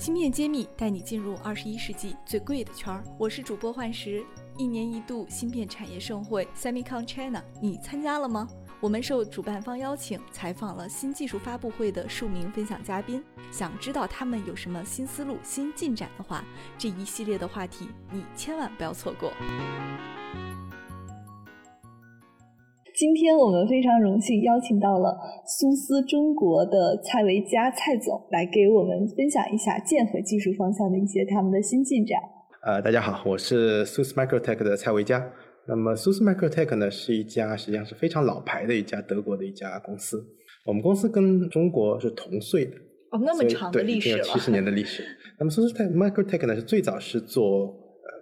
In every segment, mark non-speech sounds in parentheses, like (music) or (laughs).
芯片揭秘带你进入二十一世纪最贵的圈儿。我是主播幻石。一年一度芯片产业盛会 Semicon China，你参加了吗？我们受主办方邀请，采访了新技术发布会的数名分享嘉宾。想知道他们有什么新思路、新进展的话，这一系列的话题你千万不要错过。今天我们非常荣幸邀请到了苏斯中国的蔡维佳蔡总来给我们分享一下剑河技术方向的一些他们的新进展。呃，大家好，我是 SUSE Microtech 的蔡维佳。那么 SUSE Microtech 呢是一家实际上是非常老牌的一家德国的一家公司。我们公司跟中国是同岁的哦，那么长的历史了，七十年的历史。那么 SUSE Microtech 呢是最早是做。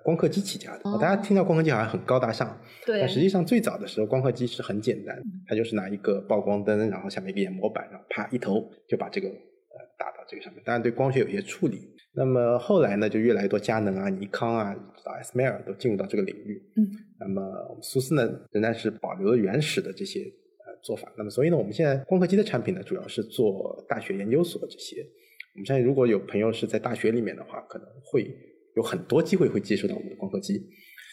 光刻机起家的，大家听到光刻机好像很高大上，对。但实际上最早的时候，光刻机是很简单，它就是拿一个曝光灯，然后下面一个研磨板，然后啪一头就把这个呃打到这个上面。当然对光学有些处理。那么后来呢，就越来越多佳能啊、尼康啊、S M L 都进入到这个领域。嗯。那么我们苏斯呢，仍然是保留了原始的这些呃做法。那么所以呢，我们现在光刻机的产品呢，主要是做大学研究所这些。我们相信如果有朋友是在大学里面的话，可能会。有很多机会会接触到我们的光刻机，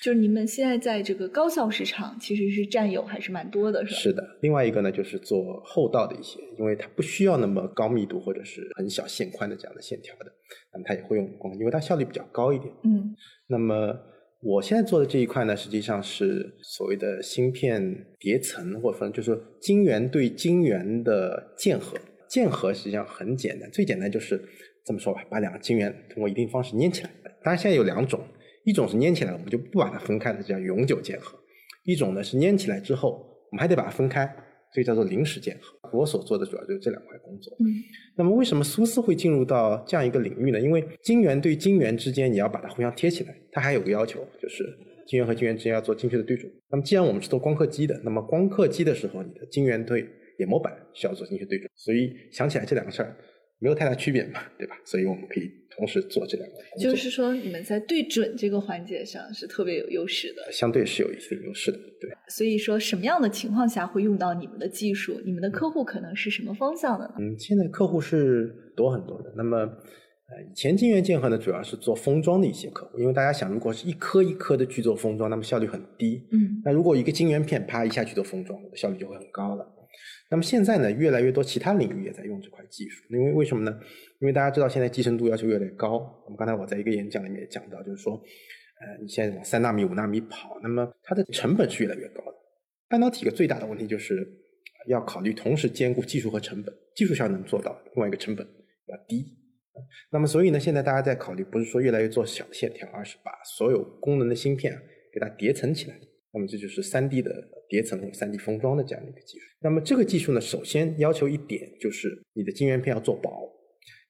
就是你们现在在这个高校市场其实是占有还是蛮多的，是吧？是的。另外一个呢，就是做厚道的一些，因为它不需要那么高密度或者是很小线宽的这样的线条的，那么它也会用光，因为它效率比较高一点。嗯。那么我现在做的这一块呢，实际上是所谓的芯片叠层，或者说就是晶圆对晶圆的键合。键合实际上很简单，最简单就是这么说吧，把两个晶圆通过一定方式粘起来。当然，现在有两种，一种是粘起来，我们就不把它分开的，叫永久键合；一种呢是粘起来之后，我们还得把它分开，所以叫做临时键合。我所做的主要就是这两块工作。嗯。那么为什么苏斯会进入到这样一个领域呢？因为晶圆对晶圆之间你要把它互相贴起来，它还有个要求，就是晶圆和晶圆之间要做精确的对准。那么既然我们是做光刻机的，那么光刻机的时候，你的晶圆对研磨板需要做精确对准，所以想起来这两个事儿。没有太大区别嘛，对吧？所以我们可以同时做这两个。就是说，你们在对准这个环节上是特别有优势的。相对是有一定优势的，对。所以说，什么样的情况下会用到你们的技术？你们的客户可能是什么方向的呢？嗯，现在客户是多很多的。那么，呃，以前晶圆建合呢，主要是做封装的一些客户，因为大家想，如果是一颗一颗的去做封装，那么效率很低。嗯。那如果一个晶圆片啪一下去做封装，效率就会很高了。那么现在呢，越来越多其他领域也在用这块技术，因为为什么呢？因为大家知道现在集成度要求越来越高。我们刚才我在一个演讲里面也讲到，就是说，呃，你现在往三纳米、五纳米跑，那么它的成本是越来越高的。半导体一个最大的问题就是要考虑同时兼顾技术和成本，技术上能做到，另外一个成本要低。那么所以呢，现在大家在考虑，不是说越来越做小的线条，而是把所有功能的芯片给它叠层起来。那么这就是三 D 的叠层或三 D 封装的这样的一个技术。那么这个技术呢，首先要求一点就是你的晶圆片要做薄，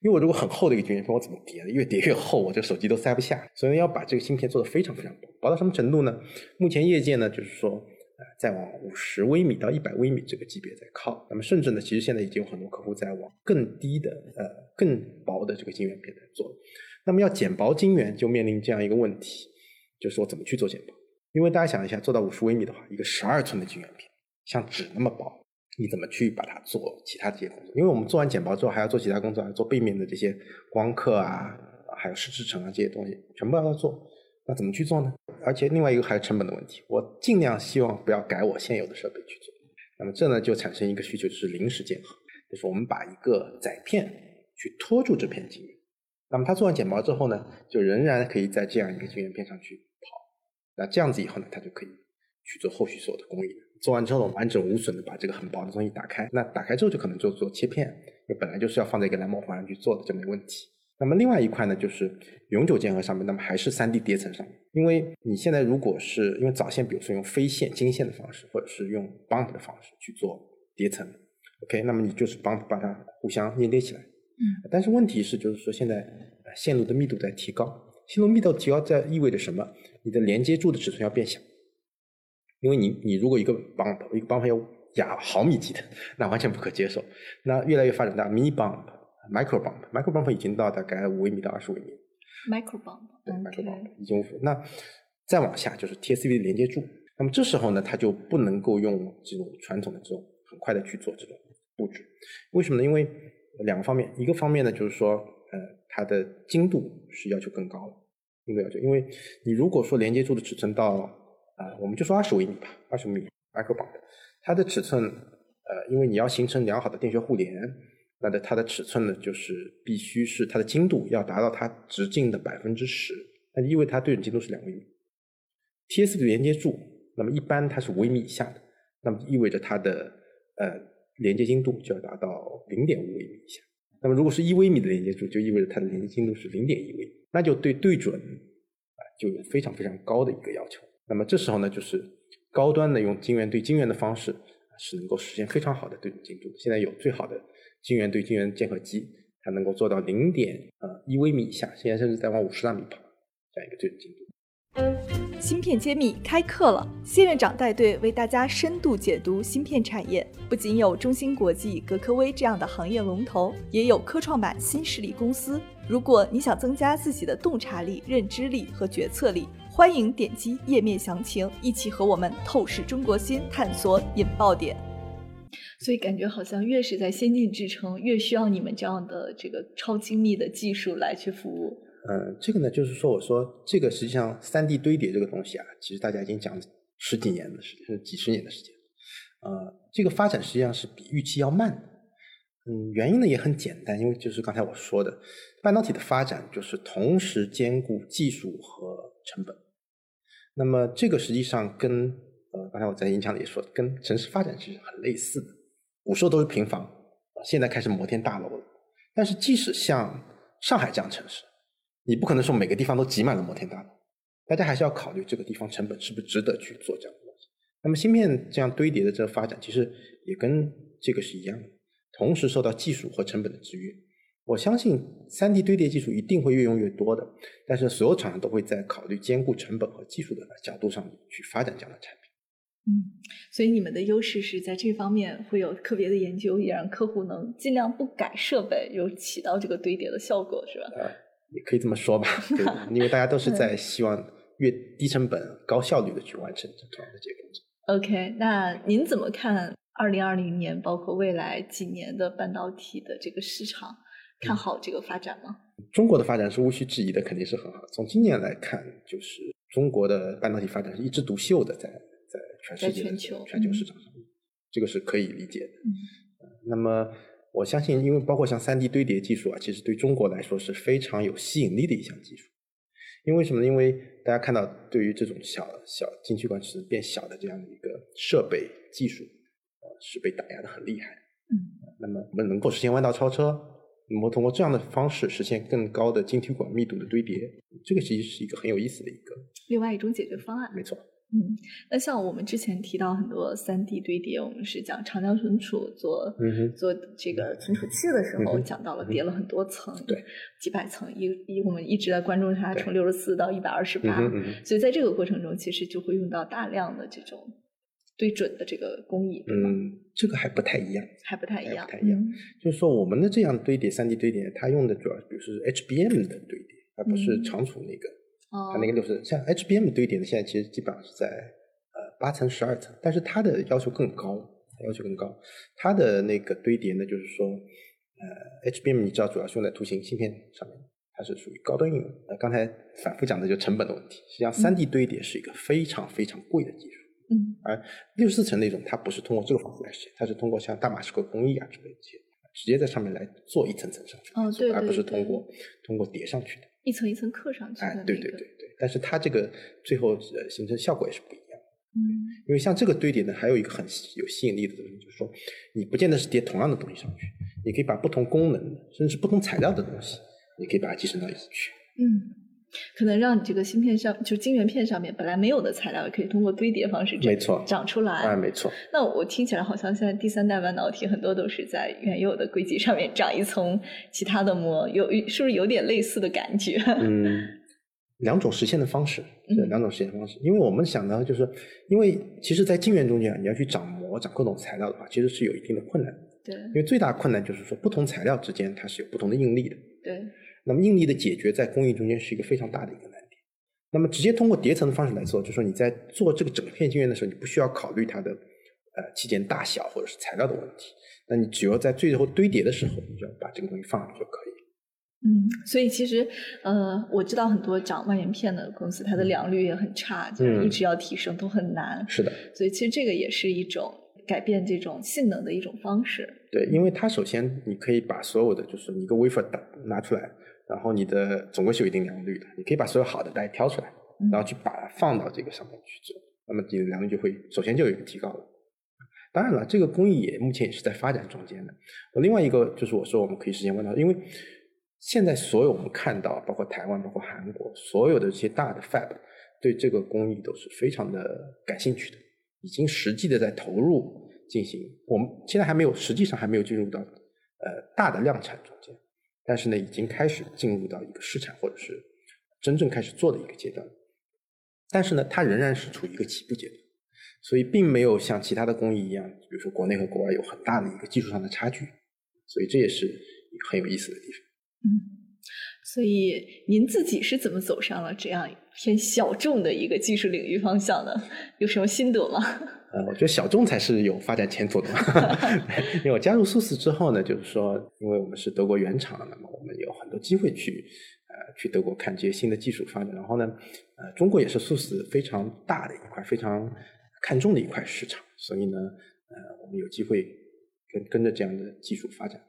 因为我如果很厚的一个晶圆片，我怎么叠？越叠越厚，我这个手机都塞不下。所以要把这个芯片做的非常非常薄，薄到什么程度呢？目前业界呢就是说，呃，在往五十微米到一百微米这个级别在靠。那么甚至呢，其实现在已经有很多客户在往更低的呃更薄的这个晶圆片在做。那么要减薄晶圆，就面临这样一个问题，就是说怎么去做减薄？因为大家想一下，做到五十微米的话，一个十二寸的晶圆片，像纸那么薄，你怎么去把它做其他这些工作？因为我们做完剪薄之后，还要做其他工作，要做背面的这些光刻啊，还有试制成啊这些东西，全部要做。那怎么去做呢？而且另外一个还有成本的问题，我尽量希望不要改我现有的设备去做。那么这呢就产生一个需求，就是临时键合，就是我们把一个载片去托住这片晶圆，那么它做完剪薄之后呢，就仍然可以在这样一个晶圆片上去。那这样子以后呢，它就可以去做后续所有的工艺。做完之后，完整无损的把这个很薄的东西打开。那打开之后就可能做做切片，因为本来就是要放在一个蓝膜环上去做的，就没问题。那么另外一块呢，就是永久键合上面，那么还是三 D 叠层上面。因为你现在如果是因为早线，比如说用飞线、金线的方式，或者是用 bump 的方式去做叠层，OK，那么你就是 bump 把它互相粘叠起来。嗯。但是问题是，就是说现在线路的密度在提高。线路密度提高在意味着什么？你的连接柱的尺寸要变小，因为你你如果一个 bump 一个 bump 要亚毫米级的，那完全不可接受。那越来越发展到 mini bump、micro bump，micro bump 已经到大概五微米到二十微米。micro bump 对 micro bump 已经那再往下就是 TSV 的连接柱。那么这时候呢，它就不能够用这种传统的这种很快的去做这种布置。为什么呢？因为两个方面，一个方面呢就是说。呃，它的精度是要求更高的，精度要求，因为你如果说连接柱的尺寸到啊、我们就说二十微米吧，二十米 micro b 它的尺寸呃，因为你要形成良好的电学互联，那的它的尺寸呢，就是必须是它的精度要达到它直径的百分之十，那就意味它对准精度是两微米。TS 的连接柱，那么一般它是五微米以下的，那么意味着它的呃连接精度就要达到零点五微米以下。那么如果是一微米的连接柱，就意味着它的连接精度是零点一微米，那就对对准啊、就有非常非常高的一个要求。那么这时候呢，就是高端的用晶圆对晶圆的方式是能够实现非常好的对准精度。现在有最好的晶圆对晶圆键合机，它能够做到零点呃一微米以下，现在甚至在往五十纳米跑这样一个对准精度。芯片揭秘开课了，谢院长带队为大家深度解读芯片产业。不仅有中芯国际、格科微这样的行业龙头，也有科创板新势力公司。如果你想增加自己的洞察力、认知力和决策力，欢迎点击页面详情，一起和我们透视中国芯，探索引爆点。所以感觉好像越是在先进制程，越需要你们这样的这个超精密的技术来去服务。嗯，这个呢，就是说，我说这个实际上三 D 堆叠这个东西啊，其实大家已经讲十几年的时间，几十年的时间。呃，这个发展实际上是比预期要慢的。嗯，原因呢也很简单，因为就是刚才我说的，半导体的发展就是同时兼顾技术和成本。那么这个实际上跟呃刚才我在演讲里也说，跟城市发展其实很类似的。古时候都是平房，现在开始摩天大楼了。但是即使像上海这样城市，你不可能说每个地方都挤满了摩天大楼，大家还是要考虑这个地方成本是不是值得去做这样的东西。那么芯片这样堆叠的这个发展，其实也跟这个是一样的，同时受到技术和成本的制约。我相信三 D 堆叠技术一定会越用越多的，但是所有厂商都会在考虑兼顾成本和技术的角度上去发展这样的产品。嗯，所以你们的优势是在这方面会有特别的研究，也让客户能尽量不改设备，有起到这个堆叠的效果，是吧？呃，也可以这么说吧，(laughs) 对，因为大家都是在希望越低成本、高效率的去完成这样的这个工作。OK，那您怎么看二零二零年，包括未来几年的半导体的这个市场？看好这个发展吗？中国的发展是无需质疑的，肯定是很好。从今年来看，就是中国的半导体发展是一枝独秀的，在在全世界全球全球市场上，这个是可以理解的。嗯呃那么我相信，因为包括像三 D 堆叠技术啊，其实对中国来说是非常有吸引力的一项技术。因为什么呢？因为大家看到，对于这种小小晶体管尺变小的这样的一个设备技术，呃，是被打压的很厉害。嗯，那么我们能够实现弯道超车，能够通过这样的方式实现更高的晶体管密度的堆叠，这个其实是一个很有意思的一个，另外一种解决方案。没错。嗯，那像我们之前提到很多三 D 堆叠，我们是讲长江存储做、嗯做这个存储器的时候，嗯讲到了叠了很多层，对，几百层，一一我们一直在关注它从六十四到一百二十嗯八所以在这个过程中，其实就会用到大量的这种对准的这个工艺，对吧？嗯，这个还不太一样。还不太一样，不太一样嗯就是说，我们的这样堆叠三 D 堆叠，它用的主要比如是 HBM 的堆叠，而不是嗯长储那个。哦它那个六十像 HBM 堆叠的，现在其实基本上是在呃八层、十二层，但是它的要求更高，要求更高。它的那个堆叠呢，就是说，呃，HBM 你知道主要是用在图形芯片上面，它是属于高端应用。呃，刚才反复讲的就成本的问题，实际上三 D 堆叠是一个非常非常贵的技术。嗯而六十四层那种，它不是通过这个方式来实现，它是通过像大马士革工艺啊之类的这些，直接在上面来做一层层上去，哦对而不是通过通过叠上去的。一层一层刻上去的哎那，个，对对对对，但是它这个最后呃形成效果也是不一样的。嗯因为像这个堆叠呢，还有一个很有吸引力的东西，就是说你不见得是叠同样的东西上去，你可以把不同功能的，甚至不同材料的东西，你可以把它集成到一起去。嗯，可能让你这个芯片上，就晶圆片上面本来没有的材料，也可以通过堆叠方式长没错长出来。啊，没错，那我听起来好像现在第三代半导体很多都是在原有的硅基上面长一层其他的膜，有是不是有点类似的感觉？嗯，两种实现的方式，是嗯两种实现方式。因为我们想呢，就是因为其实，在晶圆中间啊，你要去长膜、长各种材料的话，其实是有一定的困难的。对因为最大困难就是说，不同材料之间它是有不同的应力的。对，那么应力的解决在工艺中间是一个非常大的一个难点。那么直接通过叠层的方式来做，就是说你在做这个整片晶圆的时候，你不需要考虑它的呃器件大小或者是材料的问题，那你只要在最后堆叠的时候，你就要把这个东西放上去就可以。嗯，所以其实，呃，我知道很多长万元片的公司，它的良率也很差，就是一直要提升都很难。是的，所以其实这个也是一种改变这种性能的一种方式。对，因为它首先你可以把所有的就是你一个 wafer 打拿出来，然后你的总归是有一定良率的，你可以把所有好的带挑出来，然后去把它放到这个上面去做，那么你的良率就会首先就有一个提高了。当然了，这个工艺也目前也是在发展中间的。另外一个就是我说我们可以实现弯道，因为。现在所有我们看到，包括台湾、包括韩国，所有的这些大的 fab，对这个工艺都是非常的感兴趣的，已经实际的在投入进行。我们现在还没有，实际上还没有进入到呃大的量产中间，但是呢，已经开始进入到一个市场或者是真正开始做的一个阶段。但是呢，它仍然是处于一个起步阶段，所以并没有像其他的工艺一样，比如说国内和国外有很大的一个技术上的差距，所以这也是很有意思的地方。嗯，所以您自己是怎么走上了这样偏小众的一个技术领域方向的？有什么心得吗？呃，我觉得小众才是有发展前途的。(laughs) 因为我加入苏斯之后呢，就是说，因为我们是德国原厂，那么我们有很多机会去呃去德国看这些新的技术发展。然后呢，呃，中国也是苏斯非常大的一块、非常看重的一块市场，所以呢，呃，我们有机会跟跟着这样的技术发展。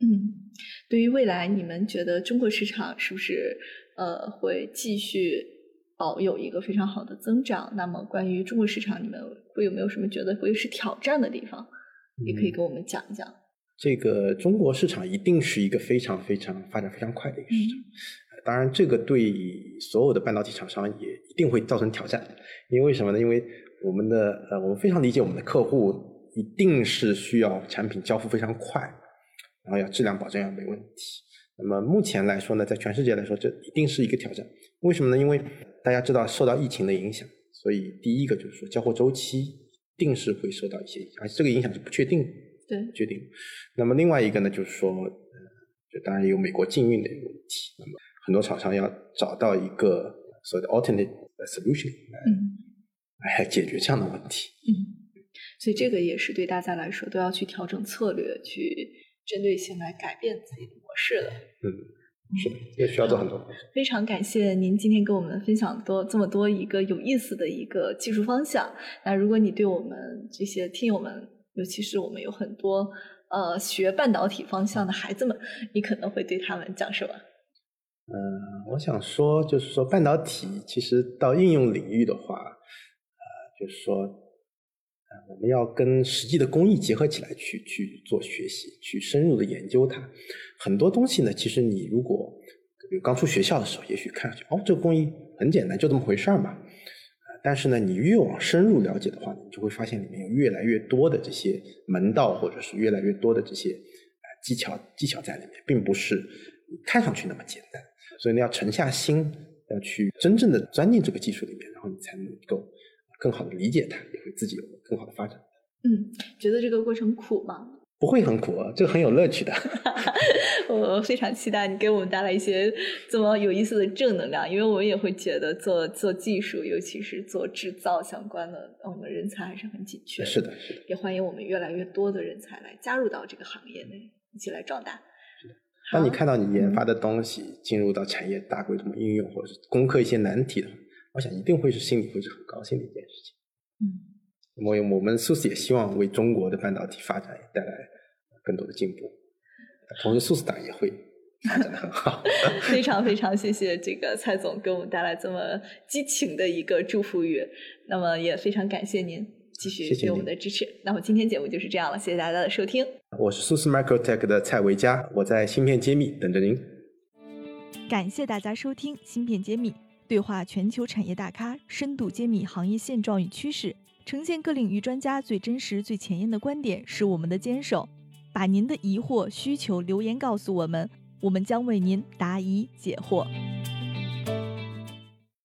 嗯，对于未来，你们觉得中国市场是不是呃会继续保有一个非常好的增长？那么关于中国市场，你们会有没有什么觉得会是挑战的地方？也可以跟我们讲一讲。这个中国市场一定是一个非常非常发展非常快的一个市场，当然这个对所有的半导体厂商也一定会造成挑战。因为什么呢？因为我们的呃，我们非常理解我们的客户一定是需要产品交付非常快。然后要质量保证要没问题。那么目前来说呢，在全世界来说，这一定是一个挑战。为什么呢？因为大家知道受到疫情的影响，所以第一个就是说交货周期一定是会受到一些影响，而且这个影响是不确定的，对，不确定。那么另外一个呢，就是说，就当然有美国禁运的一个问题。那么很多厂商要找到一个所谓的 alternate solution 来来解决这样的问题。嗯，所以这个也是对大家来说都要去调整策略去。针对性来改变自己的模式了，嗯，是的，也需要做很多。非常感谢您今天跟我们分享多这么多一个有意思的一个技术方向。那如果你对我们这些听友们，尤其是我们有很多呃学半导体方向的孩子们，你可能会对他们讲什么？嗯，我想说，就是说半导体其实到应用领域的话，呃，就是说。我们要跟实际的工艺结合起来去去做学习，去深入的研究它。很多东西呢，其实你如果比如刚出学校的时候，也许看上去哦，这个工艺很简单，就这么回事儿嘛。但是呢，你越往深入了解的话，你就会发现里面有越来越多的这些门道，或者是越来越多的这些技巧技巧在里面，并不是看上去那么简单。所以呢，要沉下心，要去真正的钻进这个技术里面，然后你才能够。更好的理解它，也会自己有更好的发展。嗯，觉得这个过程苦吗？(laughs) 不会很苦，这个很有乐趣的。(laughs) 我非常期待你给我们带来一些这么有意思的正能量，因为我们也会觉得做做技术，尤其是做制造相关的，我们人才还是很紧缺。是的，是的。也欢迎我们越来越多的人才来加入到这个行业内，一起来壮大。是的。当你看到你研发的东西进入到产业大规模应用，或者是攻克一些难题的话。我想一定会是心里会是很高兴的一件事情。嗯，那么我们苏斯也希望为中国的半导体发展带来更多的进步，同时苏斯党也会发展的很好。(laughs) (laughs) 非常非常谢谢这个蔡总给我们带来这么激情的一个祝福语。那么也非常感谢您继续对我们的支持。那么今天节目就是这样了，谢谢大家的收听。我是苏斯 Microtech 的蔡维佳，我在芯片揭秘等着您。感谢大家收听芯片揭秘。对话全球产业大咖，深度揭秘行业现状与趋势，呈现各领域专家最真实、最前沿的观点，是我们的坚守。把您的疑惑、需求留言告诉我们，我们将为您答疑解惑。